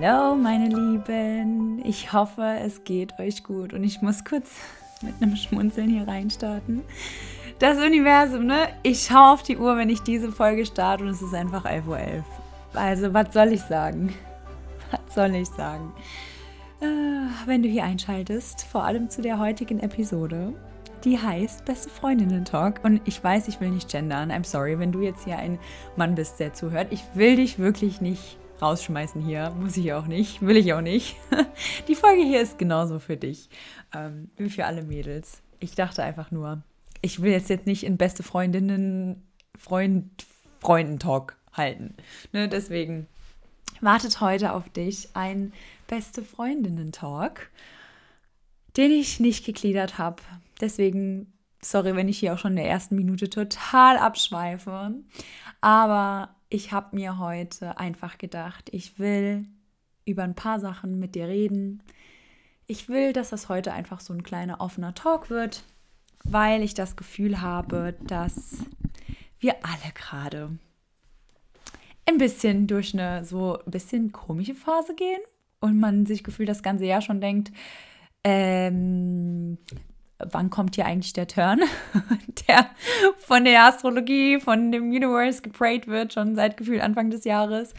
Hallo, meine Lieben. Ich hoffe, es geht euch gut. Und ich muss kurz mit einem Schmunzeln hier reinstarten. Das Universum, ne? Ich schaue auf die Uhr, wenn ich diese Folge starte und es ist einfach 11.11 Uhr. Also, was soll ich sagen? Was soll ich sagen? Äh, wenn du hier einschaltest, vor allem zu der heutigen Episode, die heißt Beste Freundinnen Talk. Und ich weiß, ich will nicht gendern. I'm sorry, wenn du jetzt hier ein Mann bist, der zuhört. Ich will dich wirklich nicht rausschmeißen hier. Muss ich auch nicht. Will ich auch nicht. Die Folge hier ist genauso für dich ähm, wie für alle Mädels. Ich dachte einfach nur, ich will jetzt, jetzt nicht in beste Freundinnen, Freund, Freundentalk halten. Ne, deswegen wartet heute auf dich ein beste Freundinnen-Talk, den ich nicht gegliedert habe. Deswegen, sorry, wenn ich hier auch schon in der ersten Minute total abschweife. Aber ich habe mir heute einfach gedacht, ich will über ein paar Sachen mit dir reden. Ich will, dass das heute einfach so ein kleiner offener Talk wird, weil ich das Gefühl habe, dass wir alle gerade ein bisschen durch eine so ein bisschen komische Phase gehen und man sich gefühlt das ganze Jahr schon denkt, ähm, wann kommt hier eigentlich der Turn, der von der Astrologie, von dem Universe geprayt wird, schon seit Gefühl Anfang des Jahres.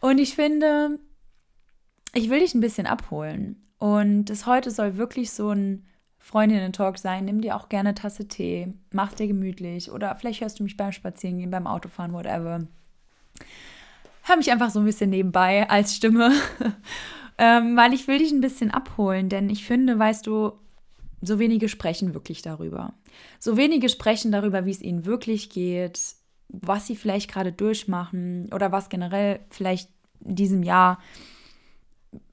Und ich finde, ich will dich ein bisschen abholen. Und das heute soll wirklich so ein Freundinnen-Talk sein. Nimm dir auch gerne eine Tasse Tee, mach dir gemütlich oder vielleicht hörst du mich beim Spazierengehen, beim Autofahren, whatever. Hör mich einfach so ein bisschen nebenbei als Stimme, ähm, weil ich will dich ein bisschen abholen, denn ich finde, weißt du, so wenige sprechen wirklich darüber. So wenige sprechen darüber, wie es ihnen wirklich geht, was sie vielleicht gerade durchmachen oder was generell vielleicht in diesem Jahr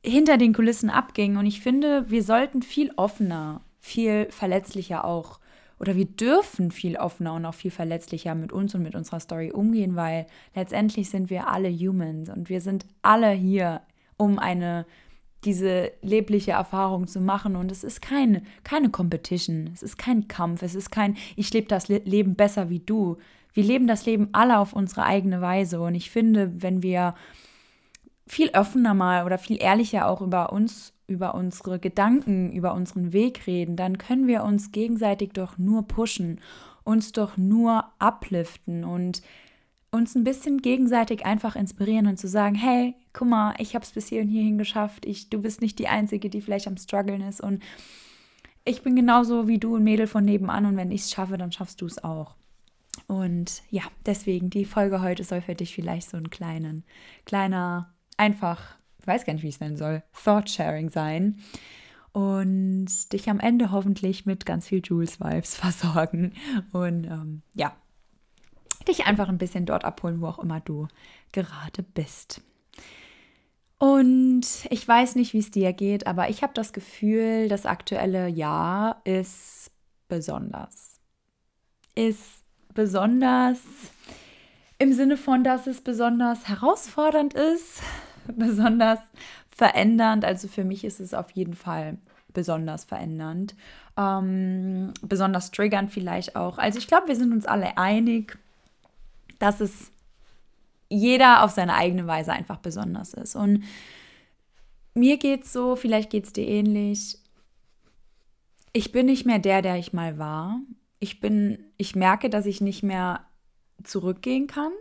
hinter den Kulissen abging. Und ich finde, wir sollten viel offener, viel verletzlicher auch, oder wir dürfen viel offener und auch viel verletzlicher mit uns und mit unserer Story umgehen, weil letztendlich sind wir alle Humans und wir sind alle hier, um eine diese lebliche Erfahrung zu machen. Und es ist keine, keine Competition, es ist kein Kampf, es ist kein, ich lebe das Leben besser wie du. Wir leben das Leben alle auf unsere eigene Weise. Und ich finde, wenn wir viel offener mal oder viel ehrlicher auch über uns, über unsere Gedanken, über unseren Weg reden, dann können wir uns gegenseitig doch nur pushen, uns doch nur upliften und uns ein bisschen gegenseitig einfach inspirieren und zu sagen, hey, guck mal, ich habe es bis hier und hierhin geschafft. Ich, du bist nicht die Einzige, die vielleicht am struggeln ist und ich bin genauso wie du ein Mädel von nebenan und wenn ich es schaffe, dann schaffst du es auch. Und ja, deswegen die Folge heute soll für dich vielleicht so ein kleinen, kleiner, einfach, ich weiß gar nicht, wie ich es nennen soll, Thought-Sharing sein und dich am Ende hoffentlich mit ganz viel Jules-Vibes versorgen. Und ähm, ja, dich einfach ein bisschen dort abholen, wo auch immer du gerade bist. Und ich weiß nicht, wie es dir geht, aber ich habe das Gefühl, das aktuelle Jahr ist besonders. Ist besonders im Sinne von, dass es besonders herausfordernd ist, besonders verändernd. Also für mich ist es auf jeden Fall besonders verändernd, ähm, besonders triggernd vielleicht auch. Also ich glaube, wir sind uns alle einig, dass es jeder auf seine eigene Weise einfach besonders ist. Und mir geht es so, vielleicht geht es dir ähnlich. Ich bin nicht mehr der, der ich mal war. Ich bin, ich merke, dass ich nicht mehr zurückgehen kann,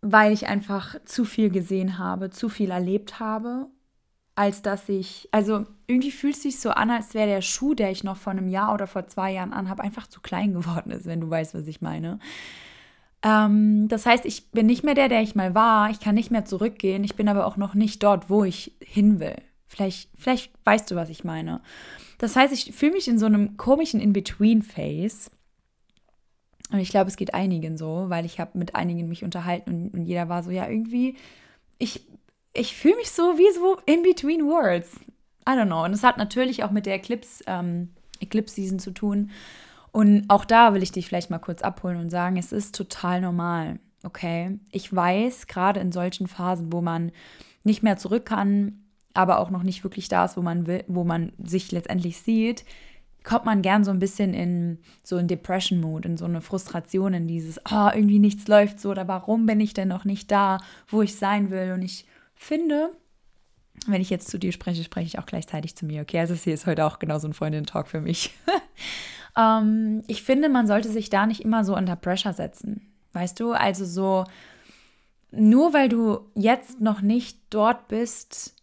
weil ich einfach zu viel gesehen habe, zu viel erlebt habe, als dass ich, also irgendwie fühlt es sich so an, als wäre der Schuh, der ich noch vor einem Jahr oder vor zwei Jahren anhabe, einfach zu klein geworden ist, wenn du weißt, was ich meine. Ähm, das heißt, ich bin nicht mehr der, der ich mal war. Ich kann nicht mehr zurückgehen. Ich bin aber auch noch nicht dort, wo ich hin will. Vielleicht, vielleicht weißt du, was ich meine. Das heißt, ich fühle mich in so einem komischen In-Between-Phase. Und ich glaube, es geht einigen so, weil ich habe mit einigen mich unterhalten und, und, jeder war so, ja, irgendwie, ich, ich fühle mich so wie so in between worlds. I don't know. Und es hat natürlich auch mit der Eclipse, ähm, Eclipse Season zu tun. Und auch da will ich dich vielleicht mal kurz abholen und sagen, es ist total normal, okay? Ich weiß, gerade in solchen Phasen, wo man nicht mehr zurück kann, aber auch noch nicht wirklich da ist, wo man will, wo man sich letztendlich sieht, kommt man gern so ein bisschen in so ein Depression Mood, in so eine Frustration, in dieses, oh, irgendwie nichts läuft so, oder warum bin ich denn noch nicht da, wo ich sein will und ich finde, wenn ich jetzt zu dir spreche, spreche ich auch gleichzeitig zu mir. Okay, also es hier ist heute auch genau so ein Freundin-Talk für mich. ähm, ich finde, man sollte sich da nicht immer so unter Pressure setzen. Weißt du, also so, nur weil du jetzt noch nicht dort bist,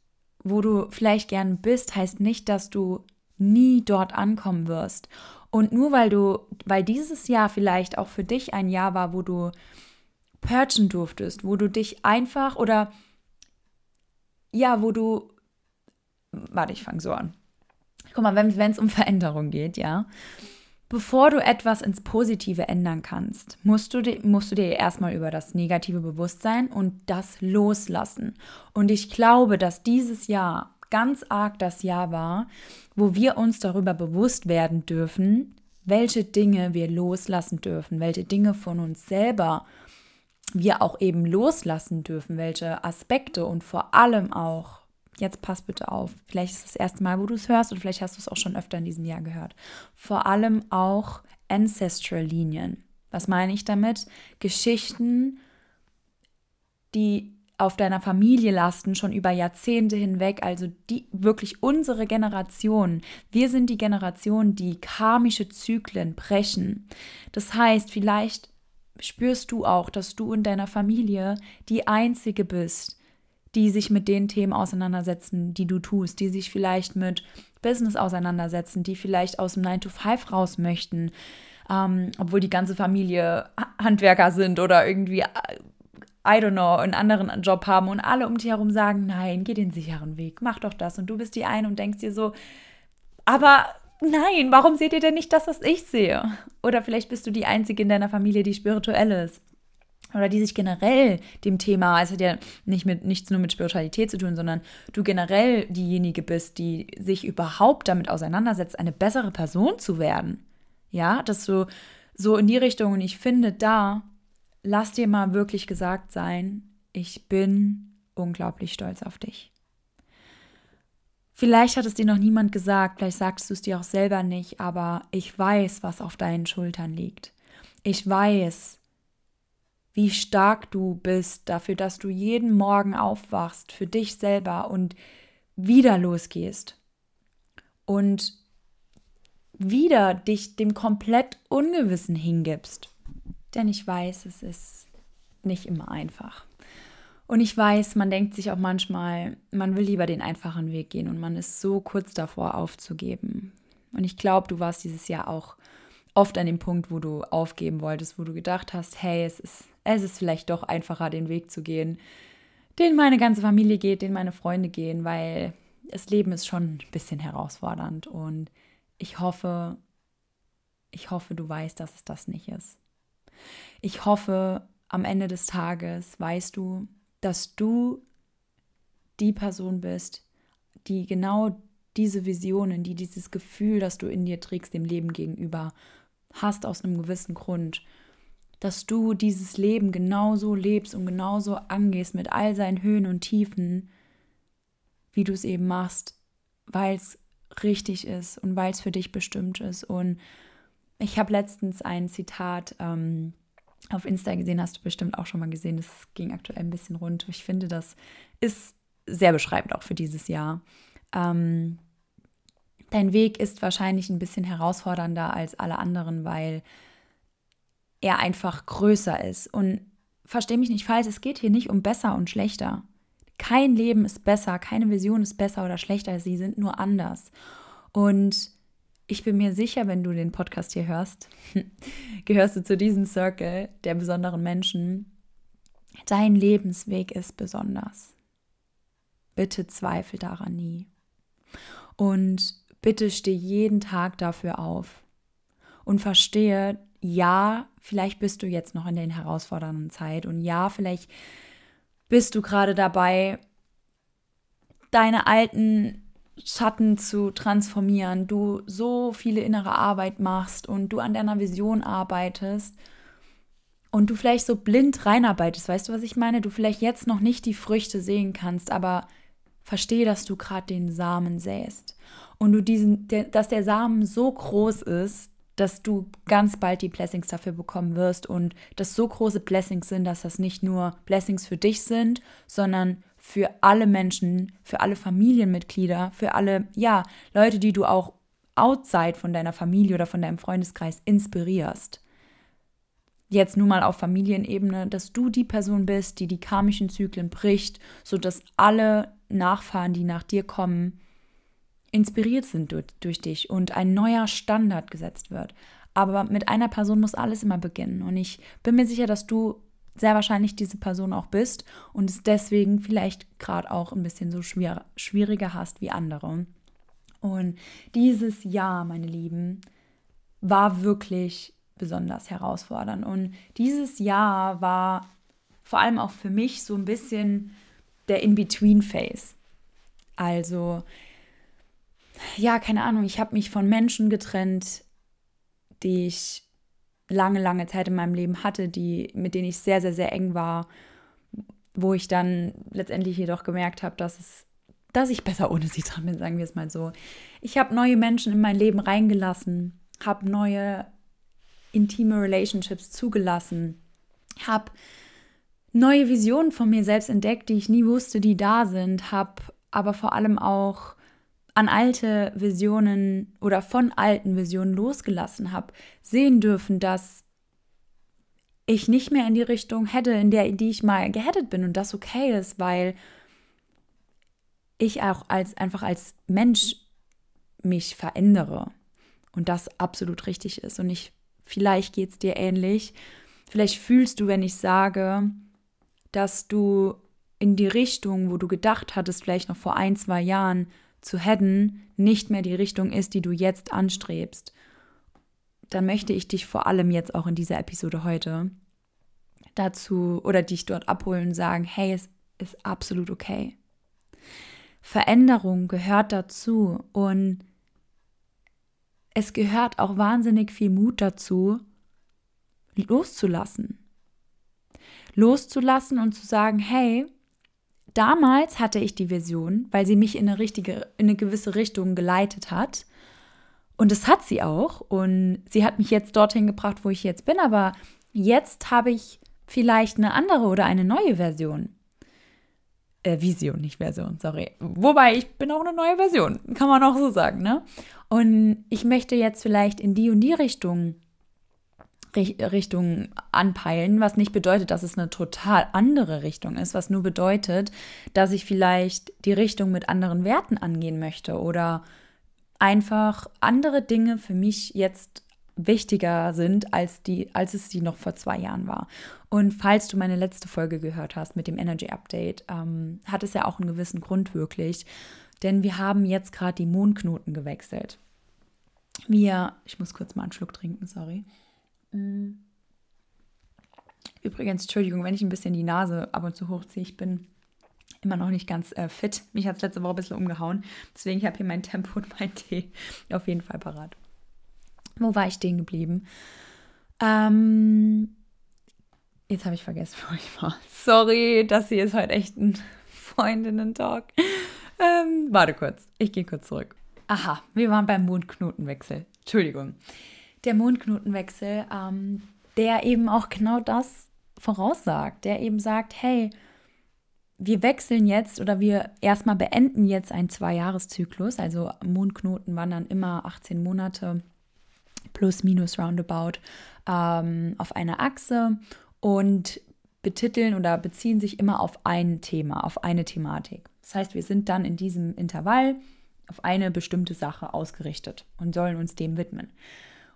wo du vielleicht gern bist, heißt nicht, dass du nie dort ankommen wirst. Und nur weil du, weil dieses Jahr vielleicht auch für dich ein Jahr war, wo du purgen durftest, wo du dich einfach oder ja, wo du, warte, ich fange so an. Guck mal, wenn es um Veränderung geht, ja, bevor du etwas ins Positive ändern kannst, musst du, musst du dir erstmal über das negative Bewusstsein und das loslassen. Und ich glaube, dass dieses Jahr ganz arg das Jahr war, wo wir uns darüber bewusst werden dürfen, welche Dinge wir loslassen dürfen, welche Dinge von uns selber wir auch eben loslassen dürfen, welche Aspekte und vor allem auch, jetzt pass bitte auf, vielleicht ist das erste Mal, wo du es hörst und vielleicht hast du es auch schon öfter in diesem Jahr gehört, vor allem auch Ancestral-Linien. Was meine ich damit? Geschichten, die auf deiner Familie lasten, schon über Jahrzehnte hinweg, also die wirklich unsere Generation. Wir sind die Generation, die karmische Zyklen brechen. Das heißt, vielleicht spürst du auch, dass du in deiner Familie die Einzige bist, die sich mit den Themen auseinandersetzen, die du tust, die sich vielleicht mit Business auseinandersetzen, die vielleicht aus dem 9 to 5 raus möchten, ähm, obwohl die ganze Familie Handwerker sind oder irgendwie, I don't know, einen anderen Job haben und alle um dich herum sagen, nein, geh den sicheren Weg, mach doch das. Und du bist die eine und denkst dir so, aber nein, warum seht ihr denn nicht das, was ich sehe? Oder vielleicht bist du die Einzige in deiner Familie, die spirituell ist. Oder die sich generell dem Thema, also hat ja nicht mit, nichts nur mit Spiritualität zu tun, sondern du generell diejenige bist, die sich überhaupt damit auseinandersetzt, eine bessere Person zu werden. Ja, dass du so in die Richtung, und ich finde da, lass dir mal wirklich gesagt sein, ich bin unglaublich stolz auf dich. Vielleicht hat es dir noch niemand gesagt, vielleicht sagst du es dir auch selber nicht, aber ich weiß, was auf deinen Schultern liegt. Ich weiß, wie stark du bist dafür, dass du jeden Morgen aufwachst für dich selber und wieder losgehst und wieder dich dem komplett Ungewissen hingibst. Denn ich weiß, es ist nicht immer einfach. Und ich weiß, man denkt sich auch manchmal, man will lieber den einfachen Weg gehen und man ist so kurz davor aufzugeben. Und ich glaube, du warst dieses Jahr auch oft an dem Punkt, wo du aufgeben wolltest, wo du gedacht hast, hey, es ist, es ist vielleicht doch einfacher, den Weg zu gehen, den meine ganze Familie geht, den meine Freunde gehen, weil das Leben ist schon ein bisschen herausfordernd. Und ich hoffe, ich hoffe, du weißt, dass es das nicht ist. Ich hoffe, am Ende des Tages weißt du, dass du die Person bist, die genau diese Visionen, die dieses Gefühl, das du in dir trägst, dem Leben gegenüber hast aus einem gewissen Grund, dass du dieses Leben genauso lebst und genauso angehst mit all seinen Höhen und Tiefen, wie du es eben machst, weil es richtig ist und weil es für dich bestimmt ist. Und ich habe letztens ein Zitat ähm, auf Insta gesehen, hast du bestimmt auch schon mal gesehen. Das ging aktuell ein bisschen rund. Ich finde, das ist sehr beschreibend auch für dieses Jahr. Ähm, dein Weg ist wahrscheinlich ein bisschen herausfordernder als alle anderen, weil er einfach größer ist. Und verstehe mich nicht falsch, es geht hier nicht um besser und schlechter. Kein Leben ist besser, keine Vision ist besser oder schlechter, sie sind nur anders. Und ich bin mir sicher, wenn du den Podcast hier hörst, gehörst du zu diesem Circle der besonderen Menschen. Dein Lebensweg ist besonders. Bitte zweifel daran nie. Und bitte steh jeden Tag dafür auf. Und verstehe, ja, vielleicht bist du jetzt noch in der herausfordernden Zeit. Und ja, vielleicht bist du gerade dabei, deine alten Schatten zu transformieren, du so viele innere Arbeit machst und du an deiner Vision arbeitest und du vielleicht so blind reinarbeitest, weißt du, was ich meine? Du vielleicht jetzt noch nicht die Früchte sehen kannst, aber verstehe, dass du gerade den Samen säst und du diesen, dass der Samen so groß ist, dass du ganz bald die Blessings dafür bekommen wirst und dass so große Blessings sind, dass das nicht nur Blessings für dich sind, sondern für alle Menschen, für alle Familienmitglieder, für alle, ja, Leute, die du auch outside von deiner Familie oder von deinem Freundeskreis inspirierst. Jetzt nur mal auf Familienebene, dass du die Person bist, die die karmischen Zyklen bricht, sodass alle Nachfahren, die nach dir kommen, inspiriert sind durch, durch dich und ein neuer Standard gesetzt wird. Aber mit einer Person muss alles immer beginnen. Und ich bin mir sicher, dass du sehr wahrscheinlich diese Person auch bist und es deswegen vielleicht gerade auch ein bisschen so schwer, schwieriger hast wie andere. Und dieses Jahr, meine Lieben, war wirklich besonders herausfordernd. Und dieses Jahr war vor allem auch für mich so ein bisschen der In-Between-Phase. Also, ja, keine Ahnung, ich habe mich von Menschen getrennt, die ich lange, lange Zeit in meinem Leben hatte, die, mit denen ich sehr, sehr, sehr eng war, wo ich dann letztendlich jedoch gemerkt habe, dass es, dass ich besser ohne sie dran bin, sagen wir es mal so. Ich habe neue Menschen in mein Leben reingelassen, habe neue intime Relationships zugelassen, habe neue Visionen von mir selbst entdeckt, die ich nie wusste, die da sind, habe aber vor allem auch an alte Visionen oder von alten Visionen losgelassen habe, sehen dürfen, dass ich nicht mehr in die Richtung hätte, in der die ich mal geheadet bin. Und das okay ist, weil ich auch als einfach als Mensch mich verändere. Und das absolut richtig ist. Und ich vielleicht geht es dir ähnlich. Vielleicht fühlst du, wenn ich sage, dass du in die Richtung, wo du gedacht hattest, vielleicht noch vor ein, zwei Jahren, zu headen nicht mehr die Richtung ist, die du jetzt anstrebst, dann möchte ich dich vor allem jetzt auch in dieser Episode heute dazu oder dich dort abholen und sagen, hey, es ist absolut okay. Veränderung gehört dazu und es gehört auch wahnsinnig viel Mut dazu, loszulassen. Loszulassen und zu sagen, hey, damals hatte ich die Vision, weil sie mich in eine richtige, in eine gewisse Richtung geleitet hat. Und das hat sie auch. Und sie hat mich jetzt dorthin gebracht, wo ich jetzt bin. Aber jetzt habe ich vielleicht eine andere oder eine neue Version. Äh, Vision, nicht Version, sorry. Wobei ich bin auch eine neue Version, kann man auch so sagen, ne? Und ich möchte jetzt vielleicht in die und die Richtung Richtung anpeilen, was nicht bedeutet, dass es eine total andere Richtung ist, was nur bedeutet, dass ich vielleicht die Richtung mit anderen Werten angehen möchte oder einfach andere Dinge für mich jetzt wichtiger sind, als, die, als es sie noch vor zwei Jahren war. Und falls du meine letzte Folge gehört hast mit dem Energy Update, ähm, hat es ja auch einen gewissen Grund wirklich, denn wir haben jetzt gerade die Mondknoten gewechselt. Wir, ich muss kurz mal einen Schluck trinken, sorry. Mm. Übrigens, Entschuldigung, wenn ich ein bisschen die Nase ab und zu hochziehe, ich bin immer noch nicht ganz äh, fit. Mich hat es letzte Woche ein bisschen umgehauen. Deswegen habe ich hier mein Tempo und mein Tee auf jeden Fall parat. Wo war ich stehen geblieben? Ähm, jetzt habe ich vergessen, wo ich war. Sorry, das hier ist heute echt ein Freundinnen-Talk. Ähm, warte kurz, ich gehe kurz zurück. Aha, wir waren beim Mondknotenwechsel. Entschuldigung der Mondknotenwechsel, ähm, der eben auch genau das voraussagt, der eben sagt, hey, wir wechseln jetzt oder wir erstmal beenden jetzt einen Zwei-Jahres-Zyklus, also Mondknoten wandern immer 18 Monate plus minus roundabout ähm, auf einer Achse und betiteln oder beziehen sich immer auf ein Thema, auf eine Thematik. Das heißt, wir sind dann in diesem Intervall auf eine bestimmte Sache ausgerichtet und sollen uns dem widmen.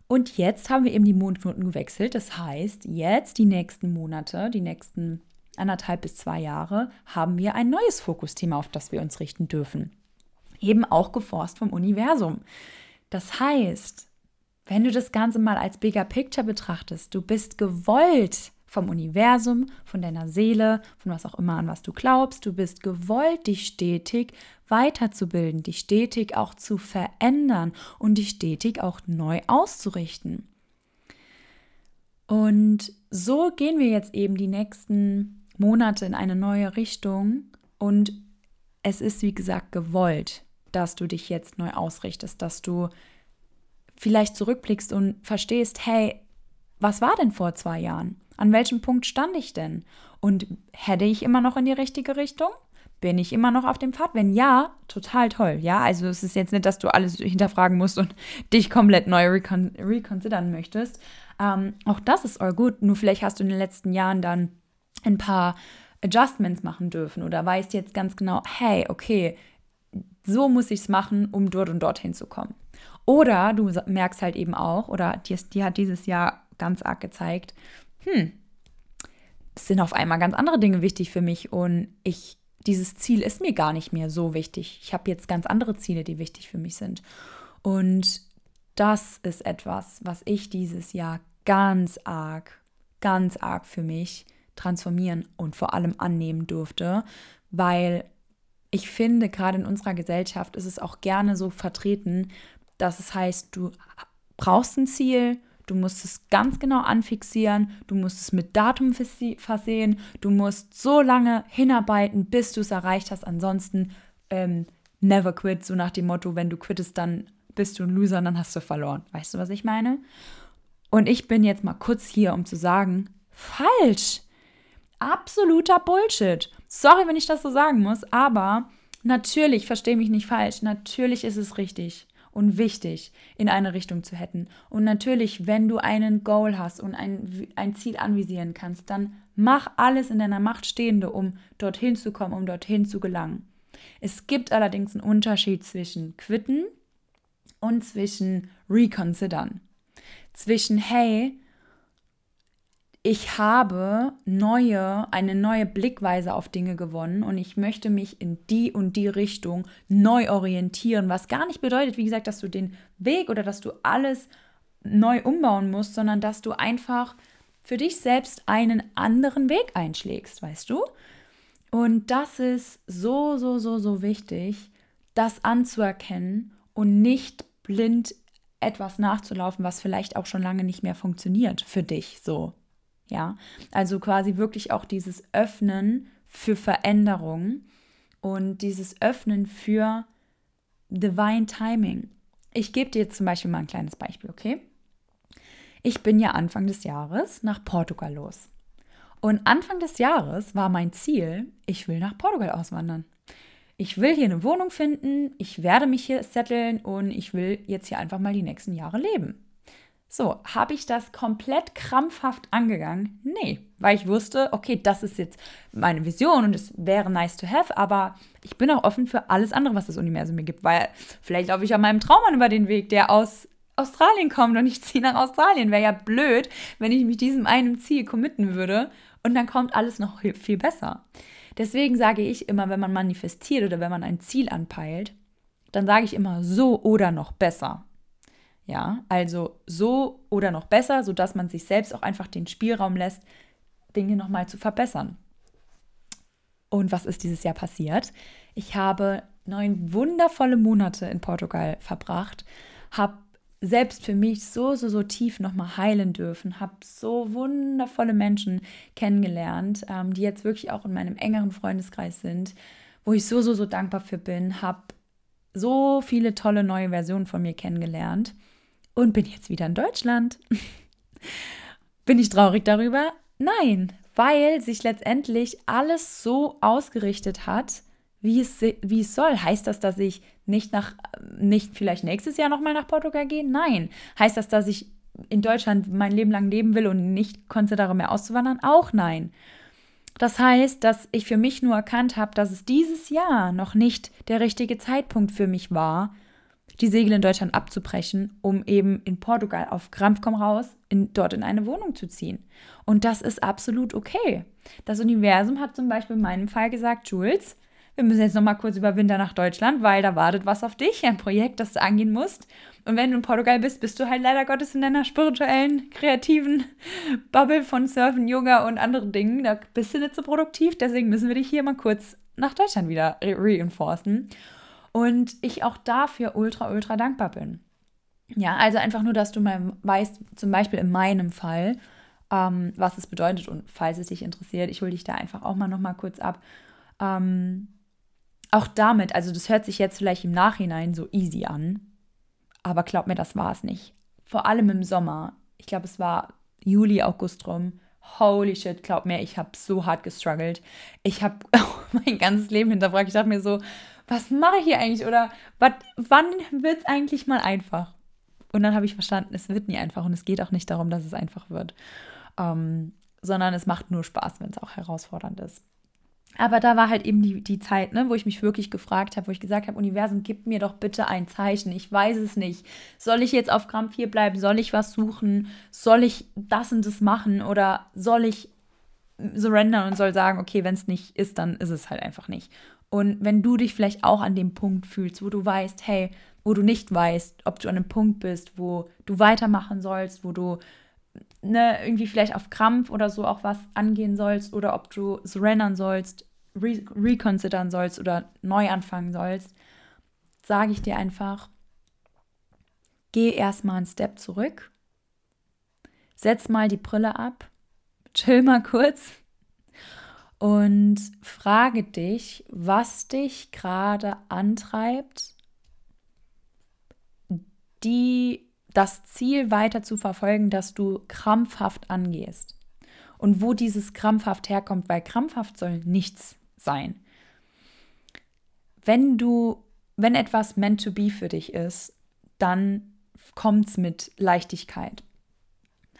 Und jetzt haben wir eben die Mondknoten gewechselt. Das heißt, jetzt die nächsten Monate, die nächsten anderthalb bis zwei Jahre, haben wir ein neues Fokusthema, auf das wir uns richten dürfen. Eben auch geforst vom Universum. Das heißt, wenn du das Ganze mal als bigger picture betrachtest, du bist gewollt vom Universum, von deiner Seele, von was auch immer, an was du glaubst. Du bist gewollt, dich stetig weiterzubilden, dich stetig auch zu verändern und dich stetig auch neu auszurichten. Und so gehen wir jetzt eben die nächsten Monate in eine neue Richtung und es ist, wie gesagt, gewollt, dass du dich jetzt neu ausrichtest, dass du vielleicht zurückblickst und verstehst, hey, was war denn vor zwei Jahren? An welchem Punkt stand ich denn? Und hätte ich immer noch in die richtige Richtung? Bin ich immer noch auf dem Pfad? Wenn ja, total toll. Ja, also es ist jetzt nicht, dass du alles hinterfragen musst und dich komplett neu recon reconsidern möchtest. Ähm, auch das ist all gut. Nur vielleicht hast du in den letzten Jahren dann ein paar Adjustments machen dürfen oder weißt jetzt ganz genau, hey, okay, so muss ich es machen, um dort und dorthin zu kommen. Oder du merkst halt eben auch, oder dir, dir hat dieses Jahr ganz arg gezeigt, hm, sind auf einmal ganz andere Dinge wichtig für mich und ich, dieses Ziel ist mir gar nicht mehr so wichtig. Ich habe jetzt ganz andere Ziele, die wichtig für mich sind. Und das ist etwas, was ich dieses Jahr ganz arg, ganz arg für mich transformieren und vor allem annehmen durfte, weil ich finde, gerade in unserer Gesellschaft ist es auch gerne so vertreten, dass es heißt, du brauchst ein Ziel, du musst es ganz genau anfixieren, du musst es mit Datum versehen, du musst so lange hinarbeiten, bis du es erreicht hast. Ansonsten ähm, never quit, so nach dem Motto, wenn du quittest, dann bist du ein Loser und dann hast du verloren. Weißt du, was ich meine? Und ich bin jetzt mal kurz hier, um zu sagen, falsch. Absoluter Bullshit. Sorry, wenn ich das so sagen muss, aber natürlich, verstehe mich nicht falsch, natürlich ist es richtig und wichtig, in eine Richtung zu hätten. Und natürlich, wenn du einen Goal hast und ein, ein Ziel anvisieren kannst, dann mach alles in deiner Macht Stehende, um dorthin zu kommen, um dorthin zu gelangen. Es gibt allerdings einen Unterschied zwischen quitten und zwischen reconsidern. Zwischen, hey, ich habe neue, eine neue Blickweise auf Dinge gewonnen und ich möchte mich in die und die Richtung neu orientieren, was gar nicht bedeutet, wie gesagt, dass du den Weg oder dass du alles neu umbauen musst, sondern dass du einfach für dich selbst einen anderen Weg einschlägst, weißt du? Und das ist so, so, so, so wichtig, das anzuerkennen und nicht blind etwas nachzulaufen, was vielleicht auch schon lange nicht mehr funktioniert für dich so. Ja, also quasi wirklich auch dieses Öffnen für Veränderung und dieses Öffnen für Divine Timing. Ich gebe dir jetzt zum Beispiel mal ein kleines Beispiel, okay? Ich bin ja Anfang des Jahres nach Portugal los. Und Anfang des Jahres war mein Ziel, ich will nach Portugal auswandern. Ich will hier eine Wohnung finden, ich werde mich hier setteln und ich will jetzt hier einfach mal die nächsten Jahre leben. So, habe ich das komplett krampfhaft angegangen? Nee, weil ich wusste, okay, das ist jetzt meine Vision und es wäre nice to have, aber ich bin auch offen für alles andere, was das Universum mir gibt, weil vielleicht laufe ich auch meinem Traummann über den Weg, der aus Australien kommt und ich ziehe nach Australien. Wäre ja blöd, wenn ich mich diesem einen Ziel committen würde und dann kommt alles noch viel besser. Deswegen sage ich immer, wenn man manifestiert oder wenn man ein Ziel anpeilt, dann sage ich immer so oder noch besser. Ja, also so oder noch besser, sodass man sich selbst auch einfach den Spielraum lässt, Dinge nochmal zu verbessern. Und was ist dieses Jahr passiert? Ich habe neun wundervolle Monate in Portugal verbracht, habe selbst für mich so, so, so tief nochmal heilen dürfen, habe so wundervolle Menschen kennengelernt, ähm, die jetzt wirklich auch in meinem engeren Freundeskreis sind, wo ich so, so, so dankbar für bin, habe so viele tolle neue Versionen von mir kennengelernt und bin jetzt wieder in Deutschland. bin ich traurig darüber? Nein, weil sich letztendlich alles so ausgerichtet hat, wie es, wie es soll. Heißt das, dass ich nicht nach, nicht vielleicht nächstes Jahr nochmal nach Portugal gehe? Nein. Heißt das, dass ich in Deutschland mein Leben lang leben will und nicht konzidere mehr auszuwandern? Auch nein. Das heißt, dass ich für mich nur erkannt habe, dass es dieses Jahr noch nicht der richtige Zeitpunkt für mich war, die Segel in Deutschland abzubrechen, um eben in Portugal auf Krampf komm raus, in, dort in eine Wohnung zu ziehen. Und das ist absolut okay. Das Universum hat zum Beispiel in meinem Fall gesagt, Jules, wir müssen jetzt noch mal kurz über Winter nach Deutschland, weil da wartet was auf dich, ein Projekt, das du angehen musst. Und wenn du in Portugal bist, bist du halt leider Gottes in deiner spirituellen, kreativen Bubble von Surfen, Yoga und anderen Dingen. Da bist du nicht so produktiv, deswegen müssen wir dich hier mal kurz nach Deutschland wieder reinforcen. Und ich auch dafür ultra, ultra dankbar bin. Ja, also einfach nur, dass du mal weißt, zum Beispiel in meinem Fall, ähm, was es bedeutet und falls es dich interessiert, ich hole dich da einfach auch mal noch mal kurz ab. Ähm, auch damit, also das hört sich jetzt vielleicht im Nachhinein so easy an, aber glaub mir, das war es nicht. Vor allem im Sommer. Ich glaube, es war Juli, August rum, holy shit, glaub mir, ich habe so hart gestruggelt. Ich habe mein ganzes Leben hinterfragt. Ich dachte mir so, was mache ich hier eigentlich? Oder wat, wann wird es eigentlich mal einfach? Und dann habe ich verstanden, es wird nie einfach und es geht auch nicht darum, dass es einfach wird, ähm, sondern es macht nur Spaß, wenn es auch herausfordernd ist. Aber da war halt eben die, die Zeit, ne, wo ich mich wirklich gefragt habe, wo ich gesagt habe, Universum, gib mir doch bitte ein Zeichen. Ich weiß es nicht. Soll ich jetzt auf Gramm 4 bleiben? Soll ich was suchen? Soll ich das und das machen? Oder soll ich surrendern und soll sagen, okay, wenn es nicht ist, dann ist es halt einfach nicht. Und wenn du dich vielleicht auch an dem Punkt fühlst, wo du weißt, hey, wo du nicht weißt, ob du an einem Punkt bist, wo du weitermachen sollst, wo du ne, irgendwie vielleicht auf Krampf oder so auch was angehen sollst oder ob du surrendern sollst, re reconsidern sollst oder neu anfangen sollst, sage ich dir einfach, geh erstmal einen Step zurück, setz mal die Brille ab, chill mal kurz und frage dich, was dich gerade antreibt, die das Ziel weiter zu verfolgen, das du krampfhaft angehst. Und wo dieses krampfhaft herkommt, weil krampfhaft soll nichts sein. Wenn du, wenn etwas meant to be für dich ist, dann kommt es mit Leichtigkeit.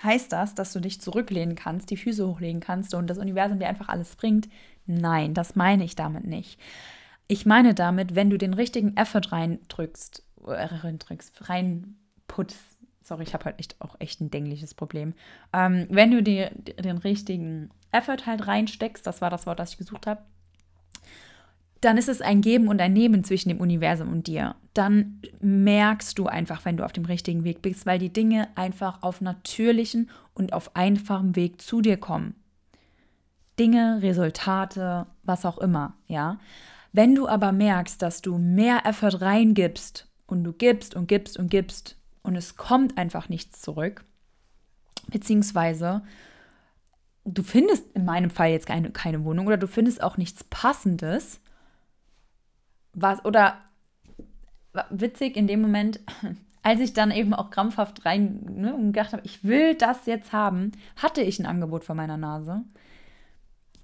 Heißt das, dass du dich zurücklehnen kannst, die Füße hochlegen kannst und das Universum dir einfach alles bringt? Nein, das meine ich damit nicht. Ich meine damit, wenn du den richtigen Effort reindrückst, äh, reindrückst, rein putz. Sorry, ich habe halt echt auch echt ein dängliches Problem. Ähm, wenn du dir den richtigen Effort halt reinsteckst, das war das Wort, das ich gesucht habe, dann ist es ein Geben und ein Nehmen zwischen dem Universum und dir. Dann merkst du einfach, wenn du auf dem richtigen Weg bist, weil die Dinge einfach auf natürlichen und auf einfachem Weg zu dir kommen. Dinge, Resultate, was auch immer, ja. Wenn du aber merkst, dass du mehr Effort reingibst und du gibst und gibst und gibst und es kommt einfach nichts zurück, beziehungsweise du findest in meinem Fall jetzt keine, keine Wohnung oder du findest auch nichts Passendes, was oder witzig in dem Moment, als ich dann eben auch krampfhaft rein ne, und gedacht habe, ich will das jetzt haben, hatte ich ein Angebot vor meiner Nase.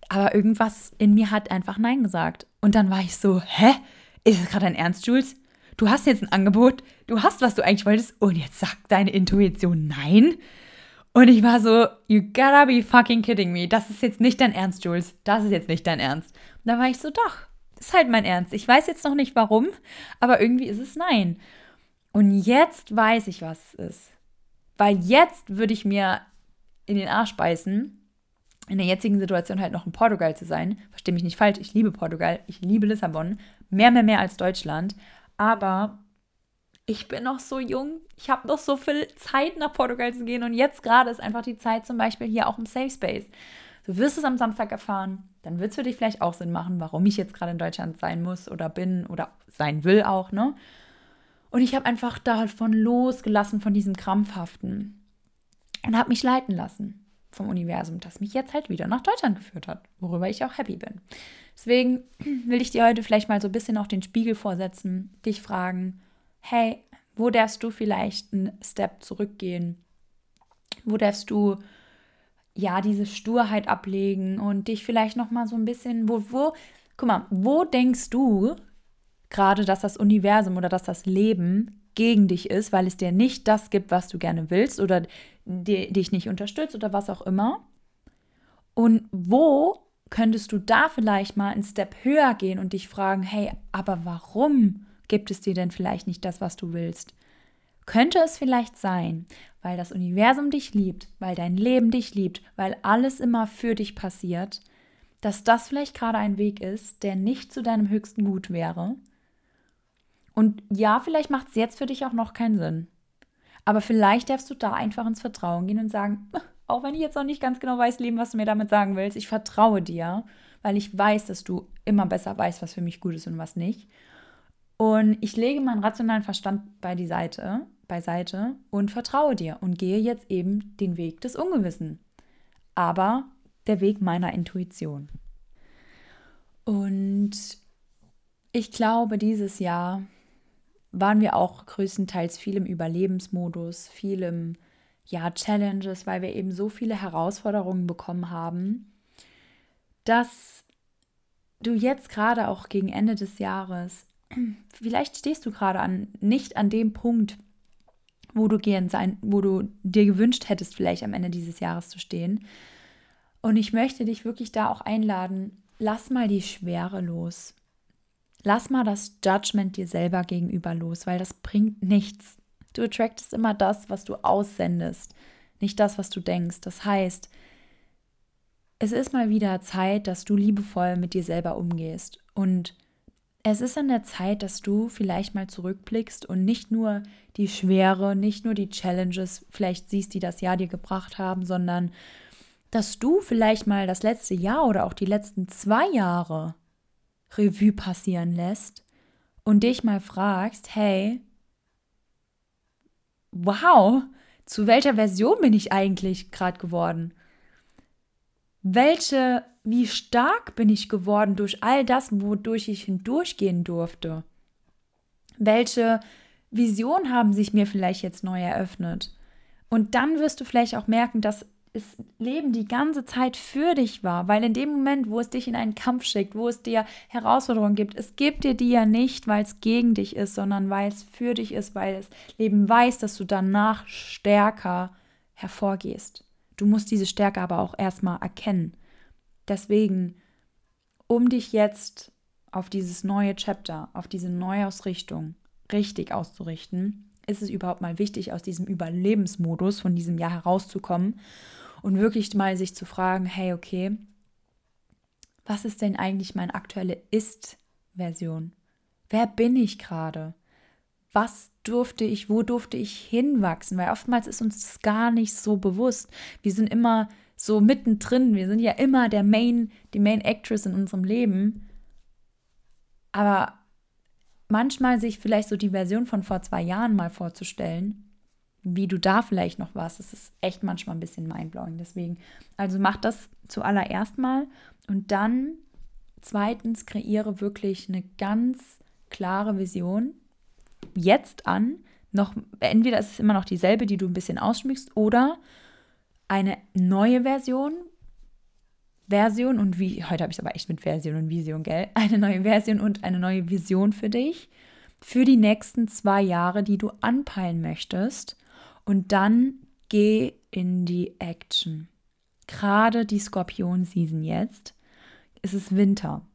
Aber irgendwas in mir hat einfach Nein gesagt. Und dann war ich so, hä? Ist das gerade ein Ernst, Jules? du hast jetzt ein Angebot, du hast, was du eigentlich wolltest, und jetzt sagt deine Intuition nein. Und ich war so, you gotta be fucking kidding me. Das ist jetzt nicht dein Ernst, Jules. Das ist jetzt nicht dein Ernst. Und da war ich so, doch, ist halt mein Ernst. Ich weiß jetzt noch nicht warum, aber irgendwie ist es nein. Und jetzt weiß ich, was es ist. Weil jetzt würde ich mir in den Arsch beißen, in der jetzigen Situation halt noch in Portugal zu sein. Verstehe mich nicht falsch, ich liebe Portugal, ich liebe Lissabon, mehr, mehr, mehr als Deutschland. Aber ich bin noch so jung, ich habe noch so viel Zeit nach Portugal zu gehen und jetzt gerade ist einfach die Zeit zum Beispiel hier auch im Safe Space. Du wirst es am Samstag erfahren, dann wird es für dich vielleicht auch Sinn machen, warum ich jetzt gerade in Deutschland sein muss oder bin oder sein will auch, ne? Und ich habe einfach davon losgelassen, von diesem Krampfhaften und habe mich leiten lassen vom Universum, das mich jetzt halt wieder nach Deutschland geführt hat, worüber ich auch happy bin. Deswegen will ich dir heute vielleicht mal so ein bisschen auch den Spiegel vorsetzen, dich fragen, hey, wo darfst du vielleicht einen Step zurückgehen? Wo darfst du ja diese Sturheit ablegen und dich vielleicht noch mal so ein bisschen wo wo guck mal, wo denkst du gerade, dass das Universum oder dass das Leben gegen dich ist, weil es dir nicht das gibt, was du gerne willst oder die, dich nicht unterstützt oder was auch immer? Und wo könntest du da vielleicht mal einen Step höher gehen und dich fragen, hey, aber warum gibt es dir denn vielleicht nicht das, was du willst? Könnte es vielleicht sein, weil das Universum dich liebt, weil dein Leben dich liebt, weil alles immer für dich passiert, dass das vielleicht gerade ein Weg ist, der nicht zu deinem höchsten Gut wäre? Und ja, vielleicht macht es jetzt für dich auch noch keinen Sinn. Aber vielleicht darfst du da einfach ins Vertrauen gehen und sagen, auch wenn ich jetzt noch nicht ganz genau weiß, Leben, was du mir damit sagen willst, ich vertraue dir, weil ich weiß, dass du immer besser weißt, was für mich gut ist und was nicht. Und ich lege meinen rationalen Verstand bei die Seite, beiseite und vertraue dir und gehe jetzt eben den Weg des Ungewissen. Aber der Weg meiner Intuition. Und ich glaube, dieses Jahr waren wir auch größtenteils viel im Überlebensmodus, viel im ja, Challenges, weil wir eben so viele Herausforderungen bekommen haben, dass du jetzt gerade auch gegen Ende des Jahres, vielleicht stehst du gerade an, nicht an dem Punkt, wo du gern sein, wo du dir gewünscht hättest, vielleicht am Ende dieses Jahres zu stehen. Und ich möchte dich wirklich da auch einladen, lass mal die Schwere los. Lass mal das Judgment dir selber gegenüber los, weil das bringt nichts. Du attractest immer das, was du aussendest, nicht das, was du denkst. Das heißt, es ist mal wieder Zeit, dass du liebevoll mit dir selber umgehst. Und es ist an der Zeit, dass du vielleicht mal zurückblickst und nicht nur die Schwere, nicht nur die Challenges vielleicht siehst, die das Jahr dir gebracht haben, sondern dass du vielleicht mal das letzte Jahr oder auch die letzten zwei Jahre Revue passieren lässt und dich mal fragst, hey, wow, zu welcher Version bin ich eigentlich gerade geworden? Welche, wie stark bin ich geworden durch all das, wodurch ich hindurchgehen durfte? Welche Visionen haben sich mir vielleicht jetzt neu eröffnet? Und dann wirst du vielleicht auch merken, dass das Leben die ganze Zeit für dich war, weil in dem Moment, wo es dich in einen Kampf schickt, wo es dir Herausforderungen gibt, es gibt dir die ja nicht, weil es gegen dich ist, sondern weil es für dich ist, weil das Leben weiß, dass du danach stärker hervorgehst. Du musst diese Stärke aber auch erstmal erkennen. Deswegen, um dich jetzt auf dieses neue Chapter, auf diese Neuausrichtung richtig auszurichten, ist es überhaupt mal wichtig, aus diesem Überlebensmodus von diesem Jahr herauszukommen und wirklich mal sich zu fragen, hey, okay, was ist denn eigentlich meine aktuelle Ist-Version? Wer bin ich gerade? Was durfte ich, wo durfte ich hinwachsen? Weil oftmals ist uns das gar nicht so bewusst. Wir sind immer so mittendrin. Wir sind ja immer der Main, die Main Actress in unserem Leben. Aber manchmal sich vielleicht so die Version von vor zwei Jahren mal vorzustellen wie du da vielleicht noch warst. Das ist echt manchmal ein bisschen mindblowing. Deswegen, also mach das zuallererst mal und dann zweitens kreiere wirklich eine ganz klare Vision jetzt an. Noch, entweder ist es immer noch dieselbe, die du ein bisschen ausschmückst, oder eine neue Version. Version und wie, heute habe ich es aber echt mit Version und Vision, gell? Eine neue Version und eine neue Vision für dich, für die nächsten zwei Jahre, die du anpeilen möchtest. Und dann geh in die Action. Gerade die Skorpion-Season jetzt ist es Winter.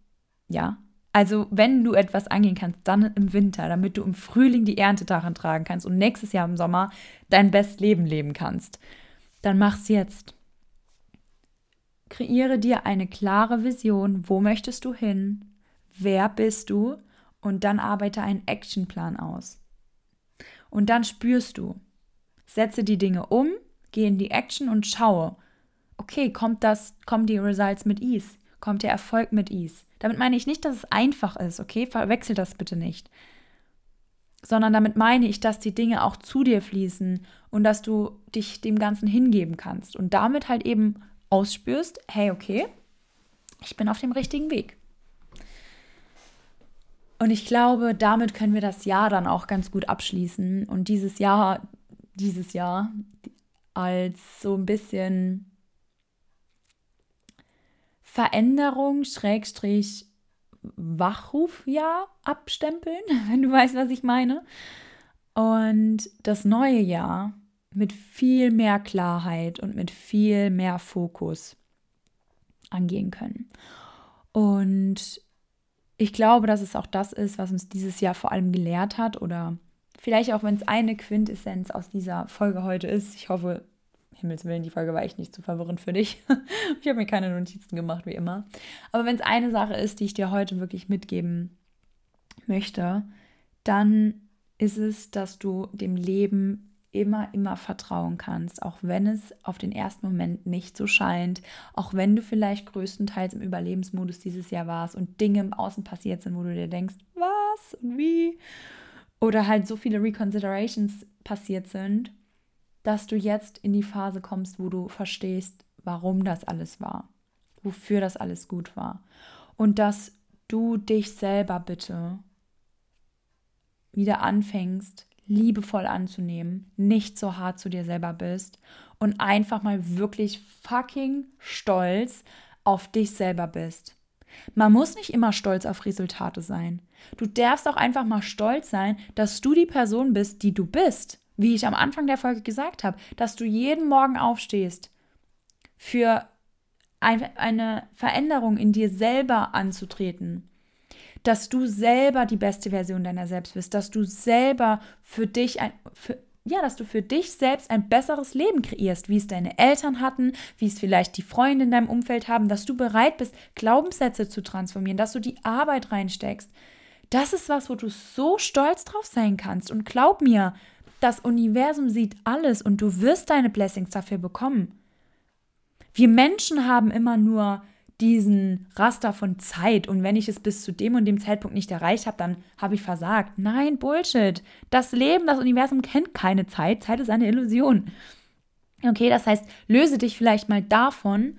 Ja, also wenn du etwas angehen kannst, dann im Winter, damit du im Frühling die Ernte daran tragen kannst und nächstes Jahr im Sommer dein Bestleben Leben leben kannst, dann mach's jetzt. Kreiere dir eine klare Vision, wo möchtest du hin, wer bist du und dann arbeite einen Actionplan aus. Und dann spürst du, setze die Dinge um, gehe in die Action und schaue, okay, kommt das, kommen die Results mit Ease? Kommt der Erfolg mit Ease? Damit meine ich nicht, dass es einfach ist, okay? Verwechsel das bitte nicht. Sondern damit meine ich, dass die Dinge auch zu dir fließen und dass du dich dem Ganzen hingeben kannst und damit halt eben ausspürst, hey, okay, ich bin auf dem richtigen Weg. Und ich glaube, damit können wir das Jahr dann auch ganz gut abschließen und dieses Jahr dieses Jahr als so ein bisschen Veränderung, Schrägstrich, Wachrufjahr abstempeln, wenn du weißt, was ich meine. Und das neue Jahr mit viel mehr Klarheit und mit viel mehr Fokus angehen können. Und ich glaube, dass es auch das ist, was uns dieses Jahr vor allem gelehrt hat oder Vielleicht auch, wenn es eine Quintessenz aus dieser Folge heute ist. Ich hoffe, Himmels Willen, die Folge war echt nicht zu verwirrend für dich. ich habe mir keine Notizen gemacht, wie immer. Aber wenn es eine Sache ist, die ich dir heute wirklich mitgeben möchte, dann ist es, dass du dem Leben immer, immer vertrauen kannst, auch wenn es auf den ersten Moment nicht so scheint, auch wenn du vielleicht größtenteils im Überlebensmodus dieses Jahr warst und Dinge im Außen passiert sind, wo du dir denkst, was und wie oder halt so viele Reconsiderations passiert sind, dass du jetzt in die Phase kommst, wo du verstehst, warum das alles war, wofür das alles gut war. Und dass du dich selber bitte wieder anfängst, liebevoll anzunehmen, nicht so hart zu dir selber bist und einfach mal wirklich fucking stolz auf dich selber bist. Man muss nicht immer stolz auf Resultate sein. Du darfst auch einfach mal stolz sein, dass du die Person bist, die du bist. Wie ich am Anfang der Folge gesagt habe, dass du jeden Morgen aufstehst, für eine Veränderung in dir selber anzutreten. Dass du selber die beste Version deiner selbst bist, dass du selber für dich ein, für, ja, dass du für dich selbst ein besseres Leben kreierst, wie es deine Eltern hatten, wie es vielleicht die Freunde in deinem Umfeld haben, dass du bereit bist, Glaubenssätze zu transformieren, dass du die Arbeit reinsteckst. Das ist was, wo du so stolz drauf sein kannst. Und glaub mir, das Universum sieht alles und du wirst deine Blessings dafür bekommen. Wir Menschen haben immer nur diesen Raster von Zeit und wenn ich es bis zu dem und dem Zeitpunkt nicht erreicht habe, dann habe ich versagt. Nein, Bullshit. Das Leben, das Universum kennt keine Zeit. Zeit ist eine Illusion. Okay, das heißt, löse dich vielleicht mal davon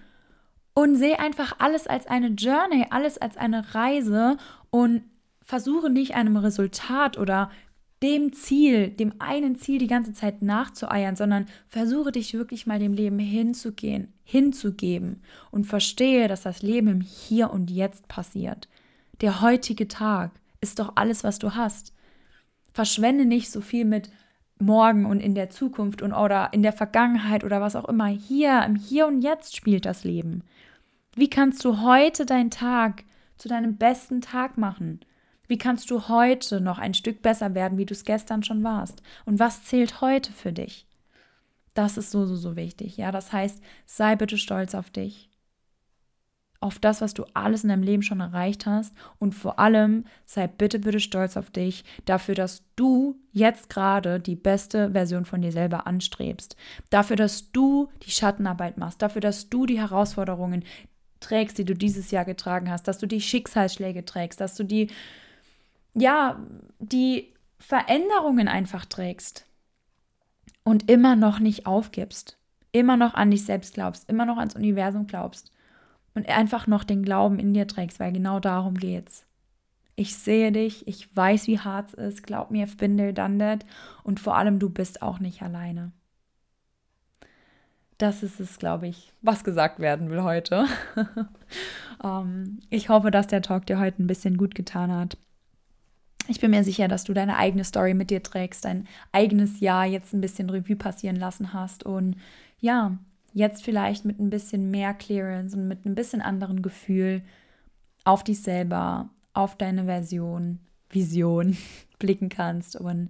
und sehe einfach alles als eine Journey, alles als eine Reise und versuche nicht einem Resultat oder dem Ziel, dem einen Ziel die ganze Zeit nachzueiern, sondern versuche dich wirklich mal dem Leben hinzugehen, hinzugeben und verstehe, dass das Leben im Hier und Jetzt passiert. Der heutige Tag ist doch alles, was du hast. Verschwende nicht so viel mit morgen und in der Zukunft und oder in der Vergangenheit oder was auch immer. Hier, im Hier und Jetzt spielt das Leben. Wie kannst du heute deinen Tag zu deinem besten Tag machen? Wie kannst du heute noch ein Stück besser werden, wie du es gestern schon warst? Und was zählt heute für dich? Das ist so, so, so wichtig. Ja, das heißt, sei bitte stolz auf dich. Auf das, was du alles in deinem Leben schon erreicht hast. Und vor allem sei bitte, bitte stolz auf dich dafür, dass du jetzt gerade die beste Version von dir selber anstrebst. Dafür, dass du die Schattenarbeit machst. Dafür, dass du die Herausforderungen trägst, die du dieses Jahr getragen hast. Dass du die Schicksalsschläge trägst. Dass du die ja, die Veränderungen einfach trägst und immer noch nicht aufgibst, immer noch an dich selbst glaubst, immer noch ans Universum glaubst und einfach noch den Glauben in dir trägst, weil genau darum geht's. Ich sehe dich, ich weiß, wie hart es ist, glaub mir, ich that und vor allem, du bist auch nicht alleine. Das ist es, glaube ich, was gesagt werden will heute. um, ähm, ich hoffe, dass der Talk dir heute ein bisschen gut getan hat. Ich bin mir sicher, dass du deine eigene Story mit dir trägst, dein eigenes Jahr jetzt ein bisschen Revue passieren lassen hast und ja, jetzt vielleicht mit ein bisschen mehr Clearance und mit ein bisschen anderen Gefühl auf dich selber, auf deine Version, Vision blicken kannst und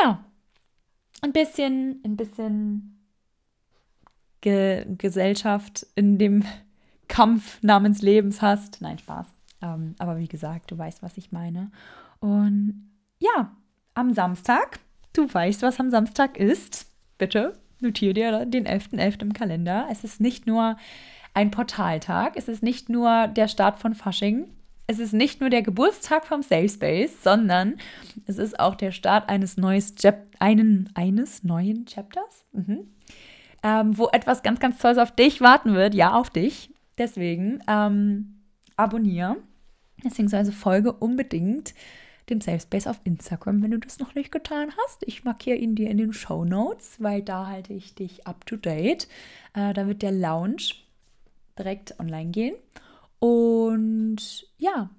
ja, ein bisschen, ein bisschen Ge Gesellschaft in dem Kampf namens Lebens hast. Nein, Spaß. Ähm, aber wie gesagt, du weißt, was ich meine. Und ja, am Samstag, du weißt, was am Samstag ist. Bitte notiere dir den 11.11. .11. im Kalender. Es ist nicht nur ein Portaltag, es ist nicht nur der Start von Fasching, es ist nicht nur der Geburtstag vom Safe Space, sondern es ist auch der Start eines, neues einen, eines neuen Chapters, mhm. ähm, wo etwas ganz, ganz Tolles auf dich warten wird. Ja, auf dich. Deswegen ähm, abonniere, beziehungsweise folge unbedingt dem Safe Space auf Instagram, wenn du das noch nicht getan hast. Ich markiere ihn dir in den Show Notes, weil da halte ich dich up to date. Äh, da wird der Lounge direkt online gehen. Und ja,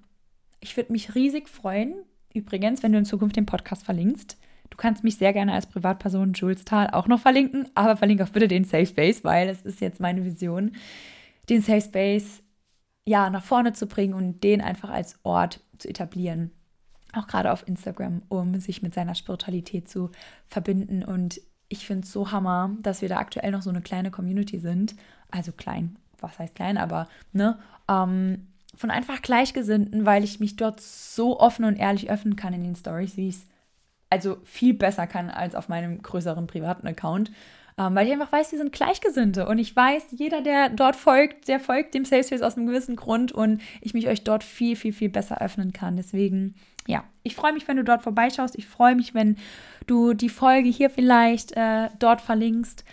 ich würde mich riesig freuen. Übrigens, wenn du in Zukunft den Podcast verlinkst, Du kannst mich sehr gerne als Privatperson Jules Thal auch noch verlinken, aber verlinke auch bitte den Safe Space, weil es ist jetzt meine Vision, den Safe Space ja nach vorne zu bringen und den einfach als Ort zu etablieren, auch gerade auf Instagram, um sich mit seiner Spiritualität zu verbinden. Und ich finde es so hammer, dass wir da aktuell noch so eine kleine Community sind. Also klein, was heißt klein, aber ne, ähm, von einfach Gleichgesinnten, weil ich mich dort so offen und ehrlich öffnen kann in den Stories, wie ich es also viel besser kann als auf meinem größeren privaten Account. Ähm, weil ich einfach weiß, wir sind Gleichgesinnte und ich weiß, jeder, der dort folgt, der folgt dem Safe Space aus einem gewissen Grund und ich mich euch dort viel, viel, viel besser öffnen kann. Deswegen ja, ich freue mich, wenn du dort vorbeischaust. Ich freue mich, wenn du die Folge hier vielleicht äh, dort verlinkst,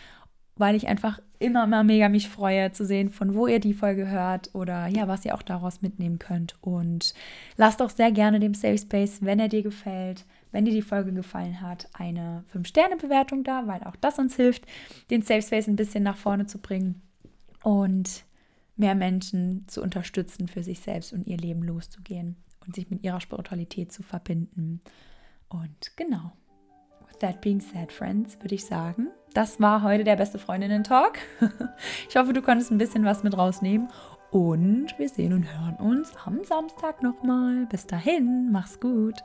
weil ich einfach immer, immer mega mich freue zu sehen, von wo ihr die Folge hört oder ja, was ihr auch daraus mitnehmen könnt. Und lasst doch sehr gerne dem Safe Space, wenn er dir gefällt, wenn dir die Folge gefallen hat, eine 5-Sterne-Bewertung da, weil auch das uns hilft, den Safe Space ein bisschen nach vorne zu bringen und mehr Menschen zu unterstützen, für sich selbst und ihr Leben loszugehen und sich mit ihrer Spiritualität zu verbinden. Und genau. With that being said, friends, würde ich sagen, das war heute der beste Freundinnen-Talk. ich hoffe, du konntest ein bisschen was mit rausnehmen. Und wir sehen und hören uns am Samstag nochmal. Bis dahin, mach's gut.